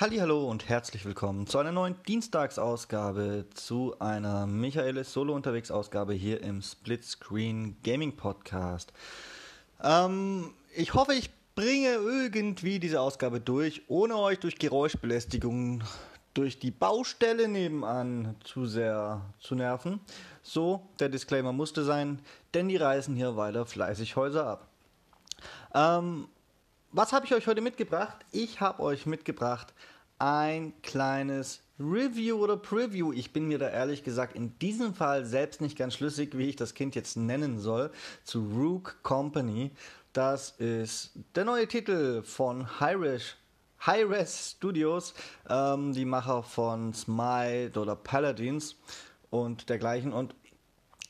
Hallo und herzlich willkommen zu einer neuen Dienstagsausgabe, zu einer Michaelis Solo unterwegs Ausgabe hier im Splitscreen Gaming Podcast. Ähm, ich hoffe, ich bringe irgendwie diese Ausgabe durch, ohne euch durch Geräuschbelästigung durch die Baustelle nebenan zu sehr zu nerven. So, der Disclaimer musste sein, denn die reißen hier weiter fleißig Häuser ab. Ähm, was habe ich euch heute mitgebracht? Ich habe euch mitgebracht ein kleines Review oder Preview. Ich bin mir da ehrlich gesagt in diesem Fall selbst nicht ganz schlüssig, wie ich das Kind jetzt nennen soll, zu Rook Company. Das ist der neue Titel von Hi-Res Studios, ähm, die Macher von Smite oder Paladins und dergleichen. Und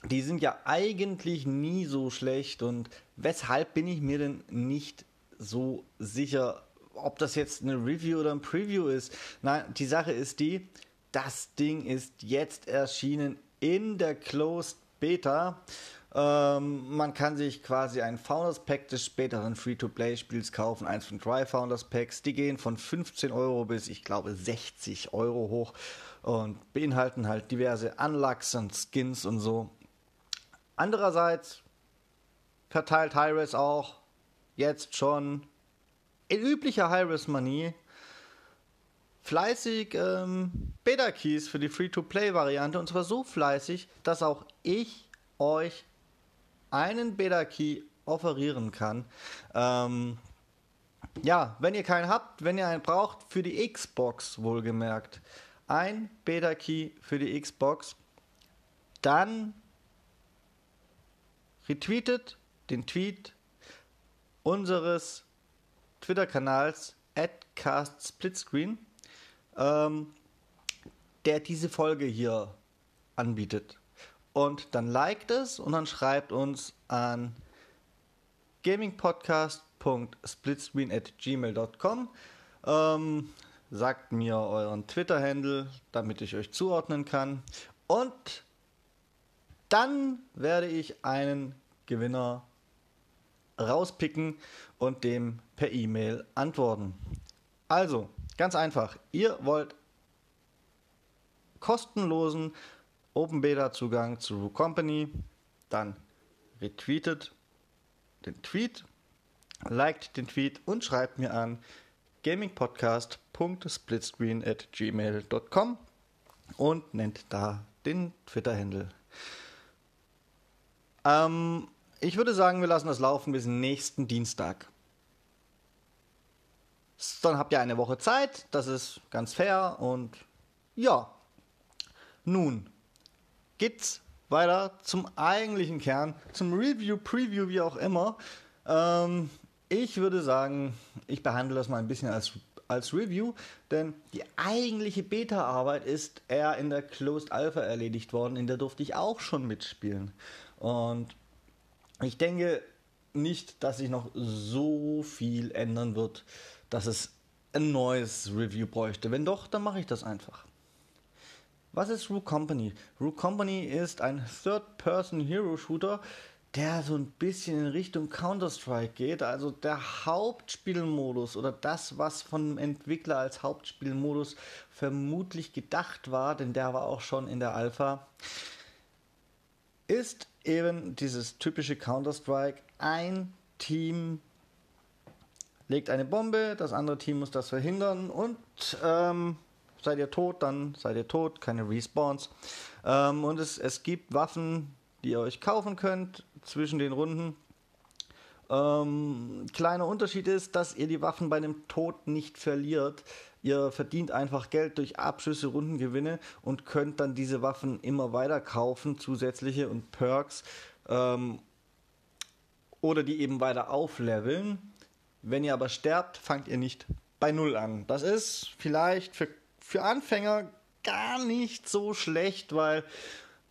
die sind ja eigentlich nie so schlecht. Und weshalb bin ich mir denn nicht so sicher, ob das jetzt eine Review oder ein Preview ist. Nein, die Sache ist die, das Ding ist jetzt erschienen in der Closed Beta. Ähm, man kann sich quasi ein Founders Pack des späteren Free-to-Play-Spiels kaufen, eins von drei Founders Packs. Die gehen von 15 Euro bis, ich glaube, 60 Euro hoch und beinhalten halt diverse Unlocks und Skins und so. Andererseits verteilt Hi-Res auch jetzt schon in üblicher High-Risk-Manie fleißig ähm, Beta-Keys für die Free-to-Play-Variante und zwar so fleißig, dass auch ich euch einen Beta-Key offerieren kann. Ähm, ja, wenn ihr keinen habt, wenn ihr einen braucht, für die Xbox wohlgemerkt, ein Beta-Key für die Xbox, dann retweetet den Tweet unseres Twitter-Kanals @castsplitscreen, ähm, der diese Folge hier anbietet. Und dann liked es und dann schreibt uns an gamingpodcast.splitscreen@gmail.com. Ähm, sagt mir euren Twitter-Handle, damit ich euch zuordnen kann. Und dann werde ich einen Gewinner rauspicken und dem per E-Mail antworten. Also, ganz einfach, ihr wollt kostenlosen Open Beta Zugang zu Company, dann retweetet den Tweet, liked den Tweet und schreibt mir an gamingpodcast.splitscreen at gmail.com und nennt da den Twitter-Handle. Ähm, ich würde sagen, wir lassen das laufen bis nächsten Dienstag. Dann habt ihr eine Woche Zeit, das ist ganz fair und ja. Nun geht's weiter zum eigentlichen Kern, zum Review, Preview, wie auch immer. Ähm, ich würde sagen, ich behandle das mal ein bisschen als, als Review, denn die eigentliche Beta-Arbeit ist eher in der Closed Alpha erledigt worden, in der durfte ich auch schon mitspielen. Und ich denke nicht, dass sich noch so viel ändern wird, dass es ein neues Review bräuchte. Wenn doch, dann mache ich das einfach. Was ist Rook Company? Rook Company ist ein Third-Person-Hero-Shooter, der so ein bisschen in Richtung Counter-Strike geht. Also der Hauptspielmodus oder das, was vom Entwickler als Hauptspielmodus vermutlich gedacht war, denn der war auch schon in der Alpha, ist eben dieses typische Counter-Strike. Ein Team legt eine Bombe, das andere Team muss das verhindern und ähm, seid ihr tot, dann seid ihr tot, keine Respawns. Ähm, und es, es gibt Waffen, die ihr euch kaufen könnt zwischen den Runden. Ähm, kleiner Unterschied ist, dass ihr die Waffen bei einem Tod nicht verliert. Ihr verdient einfach Geld durch Abschüsse, Rundengewinne und könnt dann diese Waffen immer weiter kaufen, zusätzliche und Perks. Ähm, oder die eben weiter aufleveln. Wenn ihr aber sterbt, fangt ihr nicht bei Null an. Das ist vielleicht für, für Anfänger gar nicht so schlecht, weil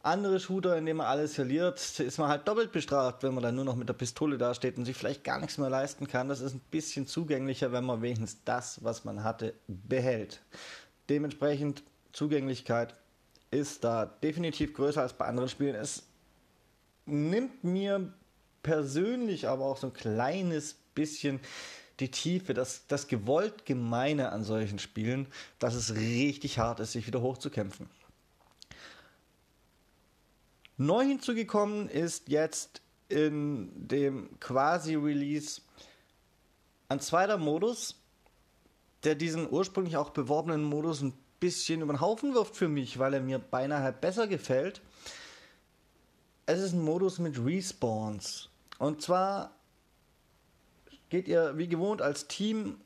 andere Shooter, in denen man alles verliert, ist man halt doppelt bestraft, wenn man dann nur noch mit der Pistole dasteht und sich vielleicht gar nichts mehr leisten kann. Das ist ein bisschen zugänglicher, wenn man wenigstens das, was man hatte, behält. Dementsprechend Zugänglichkeit ist da definitiv größer als bei anderen Spielen. Es nimmt mir persönlich aber auch so ein kleines bisschen die Tiefe, das, das gewollt Gemeine an solchen Spielen, dass es richtig hart ist, sich wieder hochzukämpfen. Neu hinzugekommen ist jetzt in dem Quasi-Release ein zweiter Modus, der diesen ursprünglich auch beworbenen Modus ein bisschen über den Haufen wirft für mich, weil er mir beinahe besser gefällt. Es ist ein Modus mit Respawns. Und zwar geht ihr wie gewohnt als Team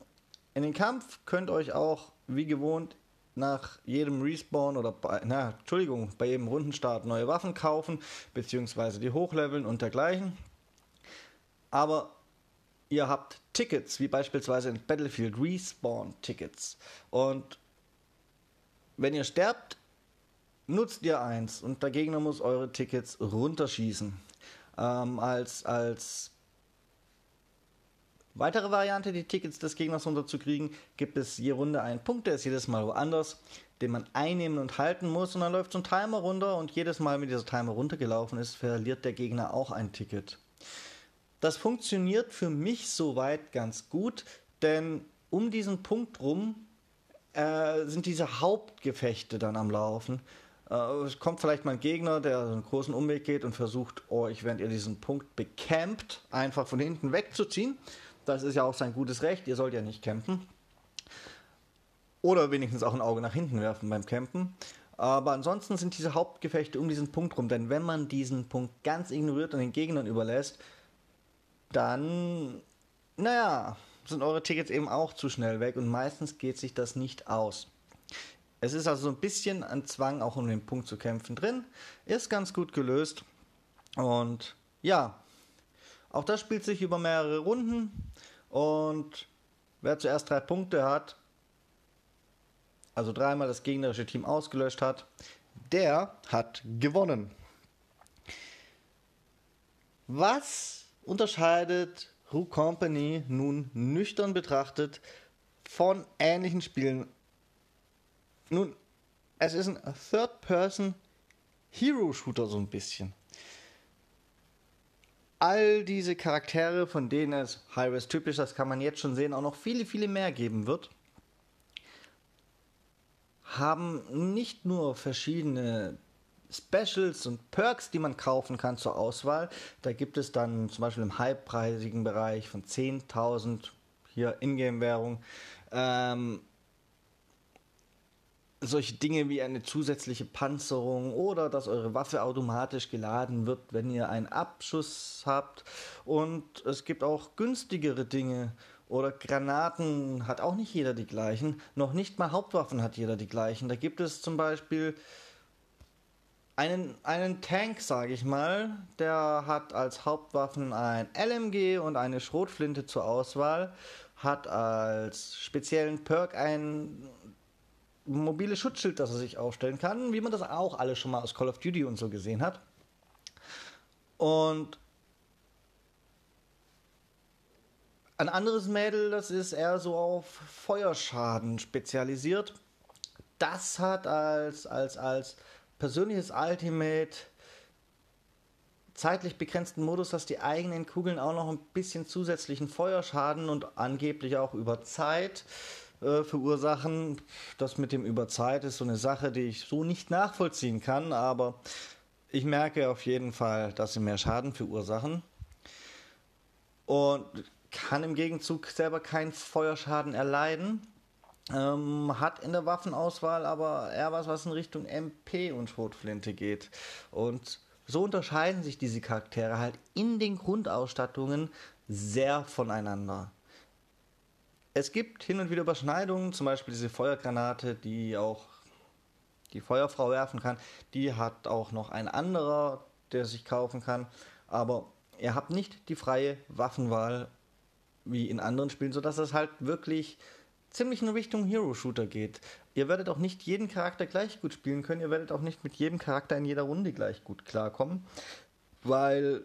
in den Kampf, könnt euch auch wie gewohnt nach jedem Respawn oder bei, na, Entschuldigung, bei jedem Rundenstart neue Waffen kaufen, beziehungsweise die hochleveln und dergleichen. Aber ihr habt Tickets, wie beispielsweise in Battlefield Respawn-Tickets. Und wenn ihr sterbt, nutzt ihr eins und der Gegner muss eure Tickets runterschießen. Ähm, als, als weitere Variante, die Tickets des Gegners runterzukriegen, gibt es je Runde einen Punkt, der ist jedes Mal woanders, den man einnehmen und halten muss und dann läuft so ein Timer runter und jedes Mal, wenn dieser Timer runtergelaufen ist, verliert der Gegner auch ein Ticket. Das funktioniert für mich soweit ganz gut, denn um diesen Punkt rum äh, sind diese Hauptgefechte dann am Laufen. Äh, es kommt vielleicht mal ein Gegner, der einen großen Umweg geht und versucht, euch, während ihr diesen Punkt bekämpft, einfach von hinten wegzuziehen. Das ist ja auch sein gutes Recht, ihr sollt ja nicht campen. Oder wenigstens auch ein Auge nach hinten werfen beim Campen. Aber ansonsten sind diese Hauptgefechte um diesen Punkt rum, denn wenn man diesen Punkt ganz ignoriert und den Gegnern überlässt, dann, naja, sind eure Tickets eben auch zu schnell weg und meistens geht sich das nicht aus. Es ist also so ein bisschen ein Zwang, auch um den Punkt zu kämpfen drin. Ist ganz gut gelöst. Und ja, auch das spielt sich über mehrere Runden. Und wer zuerst drei Punkte hat, also dreimal das gegnerische Team ausgelöscht hat, der hat gewonnen. Was unterscheidet Who Company nun nüchtern betrachtet von ähnlichen Spielen. Nun, es ist ein Third-Person-Hero-Shooter so ein bisschen. All diese Charaktere, von denen es High-Res typisch, das kann man jetzt schon sehen, auch noch viele, viele mehr geben wird, haben nicht nur verschiedene Specials und Perks, die man kaufen kann zur Auswahl. Da gibt es dann zum Beispiel im halbpreisigen Bereich von 10.000 hier Ingame-Währung ähm, solche Dinge wie eine zusätzliche Panzerung oder dass eure Waffe automatisch geladen wird, wenn ihr einen Abschuss habt. Und es gibt auch günstigere Dinge oder Granaten hat auch nicht jeder die gleichen. Noch nicht mal Hauptwaffen hat jeder die gleichen. Da gibt es zum Beispiel einen, einen Tank, sage ich mal, der hat als Hauptwaffen ein LMG und eine Schrotflinte zur Auswahl, hat als speziellen Perk ein mobiles Schutzschild, das er sich aufstellen kann, wie man das auch alle schon mal aus Call of Duty und so gesehen hat. Und ein anderes Mädel, das ist eher so auf Feuerschaden spezialisiert. Das hat als, als, als persönliches Ultimate zeitlich begrenzten Modus, dass die eigenen Kugeln auch noch ein bisschen zusätzlichen Feuerschaden und angeblich auch über Zeit äh, verursachen. Das mit dem über Zeit ist so eine Sache, die ich so nicht nachvollziehen kann, aber ich merke auf jeden Fall, dass sie mehr Schaden verursachen. Und kann im Gegenzug selber keinen Feuerschaden erleiden. Ähm, hat in der Waffenauswahl aber eher was, was in Richtung MP und Schrotflinte geht. Und so unterscheiden sich diese Charaktere halt in den Grundausstattungen sehr voneinander. Es gibt hin und wieder Überschneidungen, zum Beispiel diese Feuergranate, die auch die Feuerfrau werfen kann. Die hat auch noch ein anderer, der sich kaufen kann. Aber ihr habt nicht die freie Waffenwahl wie in anderen Spielen, sodass es halt wirklich ziemlich in Richtung Hero-Shooter geht. Ihr werdet auch nicht jeden Charakter gleich gut spielen können, ihr werdet auch nicht mit jedem Charakter in jeder Runde gleich gut klarkommen, weil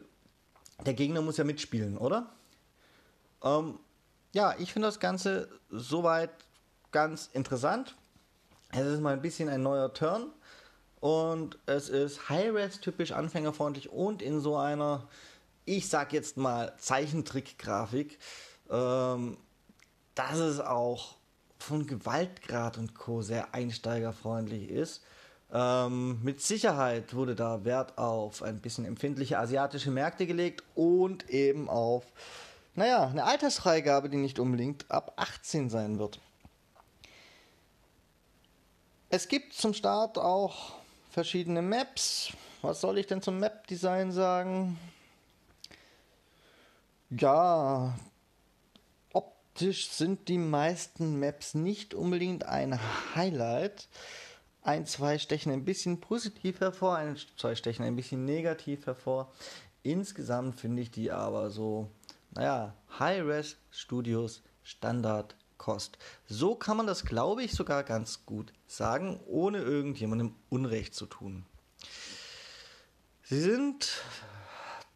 der Gegner muss ja mitspielen, oder? Ähm, ja, ich finde das Ganze soweit ganz interessant. Es ist mal ein bisschen ein neuer Turn und es ist High-Res typisch anfängerfreundlich und in so einer, ich sag jetzt mal, Zeichentrick-Grafik. Ähm, dass es auch von Gewaltgrad und Co. sehr einsteigerfreundlich ist. Ähm, mit Sicherheit wurde da Wert auf ein bisschen empfindliche asiatische Märkte gelegt und eben auf, naja, eine Altersfreigabe, die nicht unbedingt ab 18 sein wird. Es gibt zum Start auch verschiedene Maps. Was soll ich denn zum Map-Design sagen? Ja, optisch sind die meisten Maps nicht unbedingt ein Highlight. Ein, zwei stechen ein bisschen positiv hervor, ein, zwei stechen ein bisschen negativ hervor. Insgesamt finde ich die aber so, naja, High-Res Studios Standard Kost. So kann man das, glaube ich, sogar ganz gut sagen, ohne irgendjemandem Unrecht zu tun. Sie sind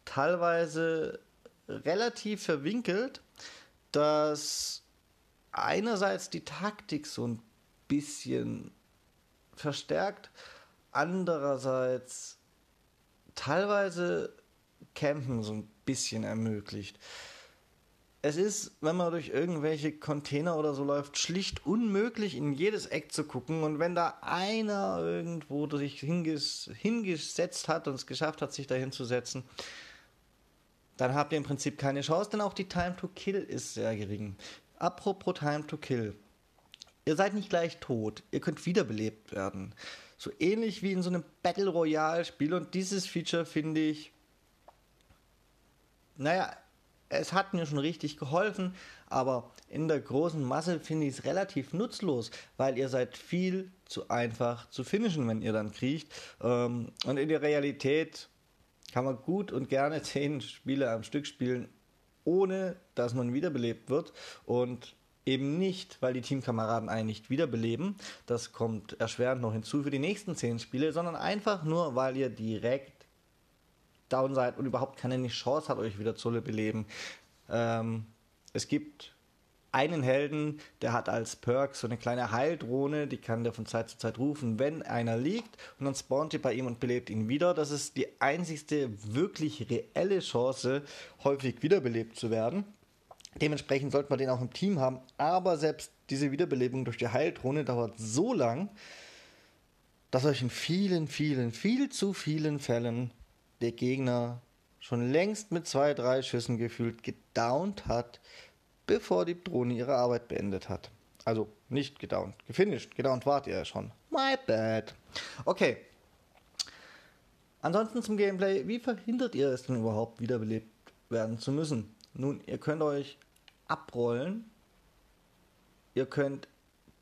teilweise relativ verwinkelt, dass einerseits die Taktik so ein bisschen verstärkt, andererseits teilweise Campen so ein bisschen ermöglicht. Es ist, wenn man durch irgendwelche Container oder so läuft, schlicht unmöglich, in jedes Eck zu gucken. Und wenn da einer irgendwo sich hinges hingesetzt hat und es geschafft hat, sich da hinzusetzen, dann habt ihr im Prinzip keine Chance, denn auch die Time to Kill ist sehr gering. Apropos Time to Kill. Ihr seid nicht gleich tot, ihr könnt wiederbelebt werden. So ähnlich wie in so einem Battle Royale Spiel und dieses Feature finde ich, naja, es hat mir schon richtig geholfen, aber in der großen Masse finde ich es relativ nutzlos, weil ihr seid viel zu einfach zu finishen, wenn ihr dann kriecht. Ähm, und in der Realität kann man gut und gerne zehn Spiele am Stück spielen, ohne dass man wiederbelebt wird und eben nicht, weil die Teamkameraden einen nicht wiederbeleben, das kommt erschwerend noch hinzu für die nächsten zehn Spiele, sondern einfach nur, weil ihr direkt down seid und überhaupt keine Chance hat, euch wieder zu beleben. Ähm, es gibt einen Helden, der hat als Perk so eine kleine Heildrohne, die kann der von Zeit zu Zeit rufen, wenn einer liegt und dann spawnt ihr bei ihm und belebt ihn wieder. Das ist die einzigste wirklich reelle Chance, häufig wiederbelebt zu werden. Dementsprechend sollte man den auch im Team haben, aber selbst diese Wiederbelebung durch die Heildrohne dauert so lang, dass euch in vielen, vielen, viel zu vielen Fällen der Gegner schon längst mit zwei, drei Schüssen gefühlt gedownt hat, bevor die Drohne ihre Arbeit beendet hat. Also nicht gedownt, gefinisht. Gedownt wart ihr ja schon. My bad. Okay. Ansonsten zum Gameplay. Wie verhindert ihr es denn überhaupt, wiederbelebt werden zu müssen? Nun, ihr könnt euch abrollen. Ihr könnt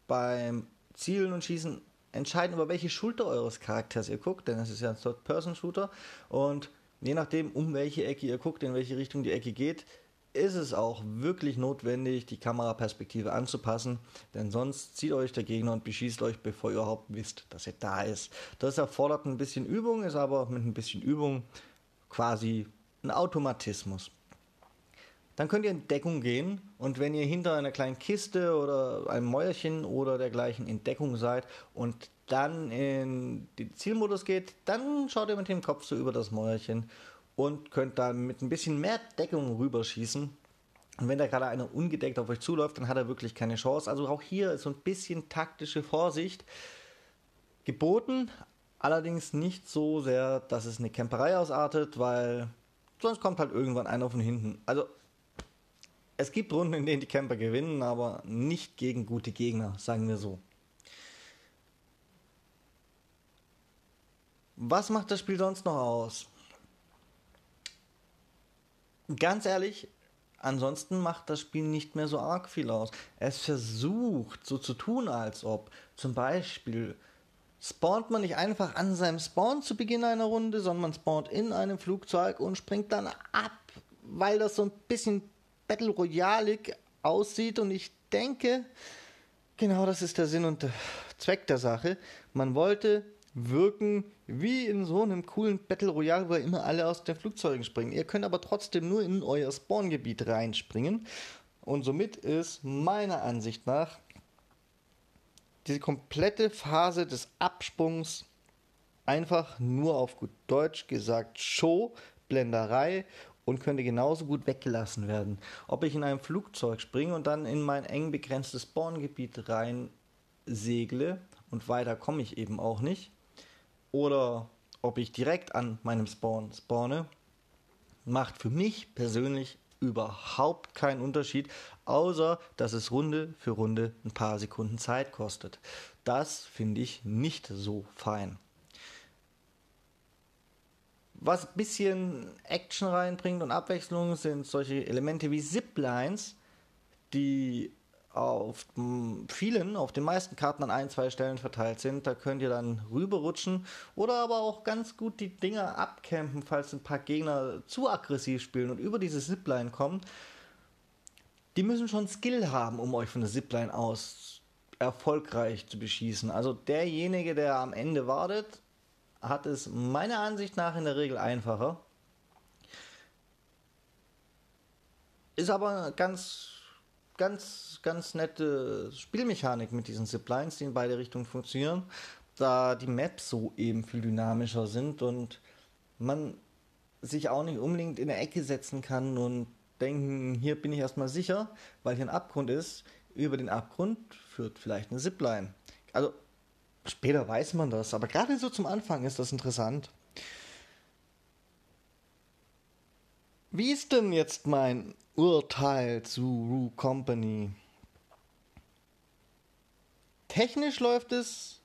beim Zielen und Schießen entscheiden, über welche Schulter eures Charakters ihr guckt, denn es ist ja ein Third-Person-Shooter. Und je nachdem, um welche Ecke ihr guckt, in welche Richtung die Ecke geht, ist es auch wirklich notwendig, die Kameraperspektive anzupassen, denn sonst zieht euch der Gegner und beschießt euch, bevor ihr überhaupt wisst, dass er da ist. Das erfordert ein bisschen Übung, ist aber mit ein bisschen Übung quasi ein Automatismus. Dann könnt ihr in Deckung gehen und wenn ihr hinter einer kleinen Kiste oder einem Mäuerchen oder dergleichen in Deckung seid und dann in den Zielmodus geht, dann schaut ihr mit dem Kopf so über das Mäuerchen und könnt dann mit ein bisschen mehr Deckung rüberschießen. Und wenn da gerade einer ungedeckt auf euch zuläuft, dann hat er wirklich keine Chance. Also auch hier ist so ein bisschen taktische Vorsicht geboten, allerdings nicht so sehr, dass es eine Camperei ausartet, weil sonst kommt halt irgendwann einer von hinten. Also es gibt Runden, in denen die Camper gewinnen, aber nicht gegen gute Gegner, sagen wir so. Was macht das Spiel sonst noch aus? Ganz ehrlich, ansonsten macht das Spiel nicht mehr so arg viel aus. Es versucht so zu tun, als ob zum Beispiel spawnt man nicht einfach an seinem Spawn zu Beginn einer Runde, sondern man spawnt in einem Flugzeug und springt dann ab, weil das so ein bisschen Battle Royale aussieht und ich denke, genau das ist der Sinn und der Zweck der Sache. Man wollte wirken wie in so einem coolen Battle Royale, wo immer alle aus den Flugzeugen springen. Ihr könnt aber trotzdem nur in euer Spawngebiet reinspringen und somit ist meiner Ansicht nach diese komplette Phase des Absprungs einfach nur auf gut Deutsch gesagt Show, Blenderei und könnte genauso gut weggelassen werden. Ob ich in einem Flugzeug springe und dann in mein eng begrenztes Spawngebiet rein segle und weiter komme ich eben auch nicht. Oder ob ich direkt an meinem Spawn spawne, macht für mich persönlich überhaupt keinen Unterschied, außer dass es Runde für Runde ein paar Sekunden Zeit kostet. Das finde ich nicht so fein. Was ein bisschen Action reinbringt und Abwechslung sind solche Elemente wie Ziplines, die auf vielen, auf den meisten Karten an ein, zwei Stellen verteilt sind. Da könnt ihr dann rüberrutschen oder aber auch ganz gut die Dinger abcampen, falls ein paar Gegner zu aggressiv spielen und über diese Zipline kommen. Die müssen schon Skill haben, um euch von der Zipline aus erfolgreich zu beschießen. Also derjenige, der am Ende wartet, hat es meiner Ansicht nach in der Regel einfacher. Ist aber ganz, ganz, ganz nette Spielmechanik mit diesen Ziplines, die in beide Richtungen funktionieren, da die Maps so eben viel dynamischer sind und man sich auch nicht unbedingt in der Ecke setzen kann und denken, hier bin ich erstmal sicher, weil hier ein Abgrund ist. Über den Abgrund führt vielleicht eine Zipline. Also Später weiß man das, aber gerade so zum Anfang ist das interessant. Wie ist denn jetzt mein Urteil zu Rue Company? Technisch läuft es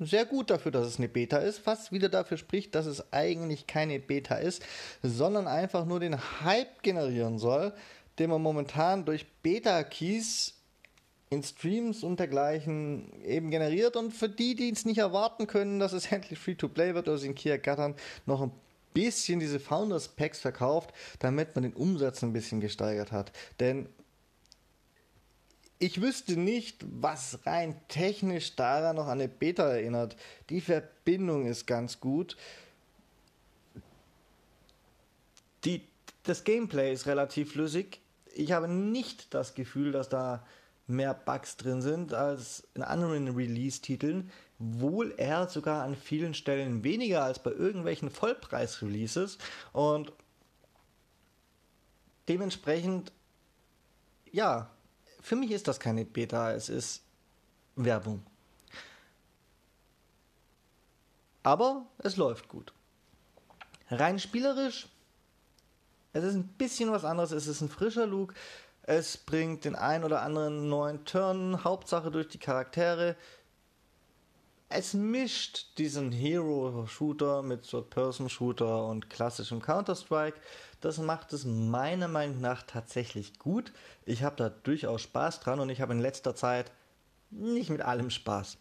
sehr gut dafür, dass es eine Beta ist, was wieder dafür spricht, dass es eigentlich keine Beta ist, sondern einfach nur den Hype generieren soll, den man momentan durch Beta-Keys in Streams und dergleichen eben generiert und für die, die es nicht erwarten können, dass es endlich Free-to-Play wird oder sie in Kia Gattern noch ein bisschen diese Founders Packs verkauft, damit man den Umsatz ein bisschen gesteigert hat. Denn ich wüsste nicht, was rein technisch daran noch an eine Beta erinnert. Die Verbindung ist ganz gut. Die, das Gameplay ist relativ flüssig. Ich habe nicht das Gefühl, dass da mehr Bugs drin sind als in anderen Release-Titeln, wohl er sogar an vielen Stellen weniger als bei irgendwelchen Vollpreis-Releases und dementsprechend, ja, für mich ist das keine Beta, es ist Werbung. Aber es läuft gut. Rein spielerisch, es ist ein bisschen was anderes, es ist ein frischer Look, es bringt den ein oder anderen neuen Turn, Hauptsache durch die Charaktere. Es mischt diesen Hero-Shooter mit Third-Person-Shooter und klassischem Counter-Strike. Das macht es meiner Meinung nach tatsächlich gut. Ich habe da durchaus Spaß dran und ich habe in letzter Zeit nicht mit allem Spaß.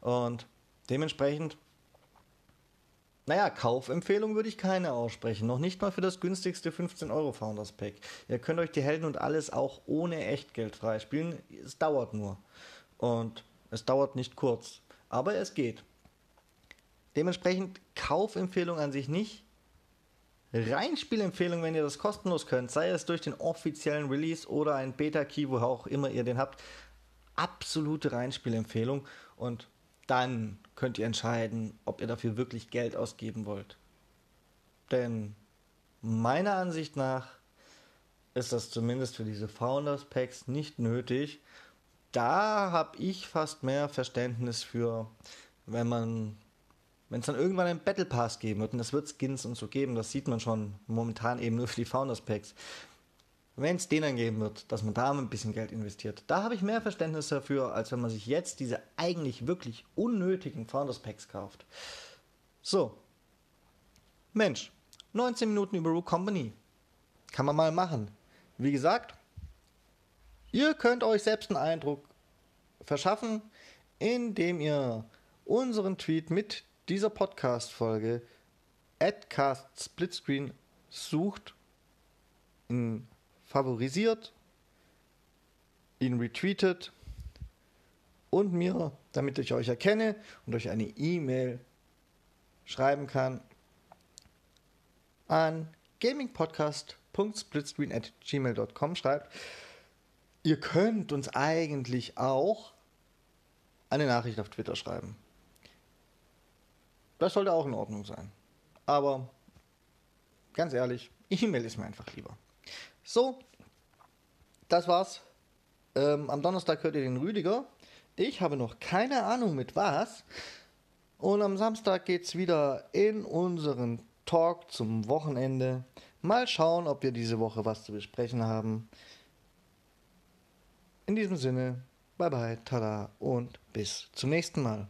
Und dementsprechend naja, Kaufempfehlung würde ich keine aussprechen. Noch nicht mal für das günstigste 15 Euro Founders Pack. Ihr könnt euch die Helden und alles auch ohne Echtgeld freispielen. Es dauert nur. Und es dauert nicht kurz. Aber es geht. Dementsprechend Kaufempfehlung an sich nicht. Reinspielempfehlung, wenn ihr das kostenlos könnt, sei es durch den offiziellen Release oder ein Beta-Key, wo auch immer ihr den habt. Absolute Reinspielempfehlung. Und dann könnt ihr entscheiden, ob ihr dafür wirklich Geld ausgeben wollt. Denn meiner Ansicht nach ist das zumindest für diese Founders Packs nicht nötig. Da habe ich fast mehr Verständnis für, wenn man, wenn es dann irgendwann einen Battle Pass geben wird, und das wird Skins und so geben, das sieht man schon momentan eben nur für die Founders Packs wenn es denen geben wird, dass man da ein bisschen Geld investiert. Da habe ich mehr Verständnis dafür, als wenn man sich jetzt diese eigentlich wirklich unnötigen Founders Packs kauft. So. Mensch, 19 Minuten über Root Company. Kann man mal machen. Wie gesagt, ihr könnt euch selbst einen Eindruck verschaffen, indem ihr unseren Tweet mit dieser Podcast-Folge Adcast Splitscreen sucht in favorisiert, ihn retweetet und mir, damit ich euch erkenne und euch eine E-Mail schreiben kann, an gamingpodcast.splitscreen at gmail.com schreibt. Ihr könnt uns eigentlich auch eine Nachricht auf Twitter schreiben. Das sollte auch in Ordnung sein. Aber ganz ehrlich, E-Mail ist mir einfach lieber. So, das war's. Ähm, am Donnerstag hört ihr den Rüdiger. Ich habe noch keine Ahnung mit was. Und am Samstag geht's wieder in unseren Talk zum Wochenende. Mal schauen, ob wir diese Woche was zu besprechen haben. In diesem Sinne, bye bye, tada und bis zum nächsten Mal.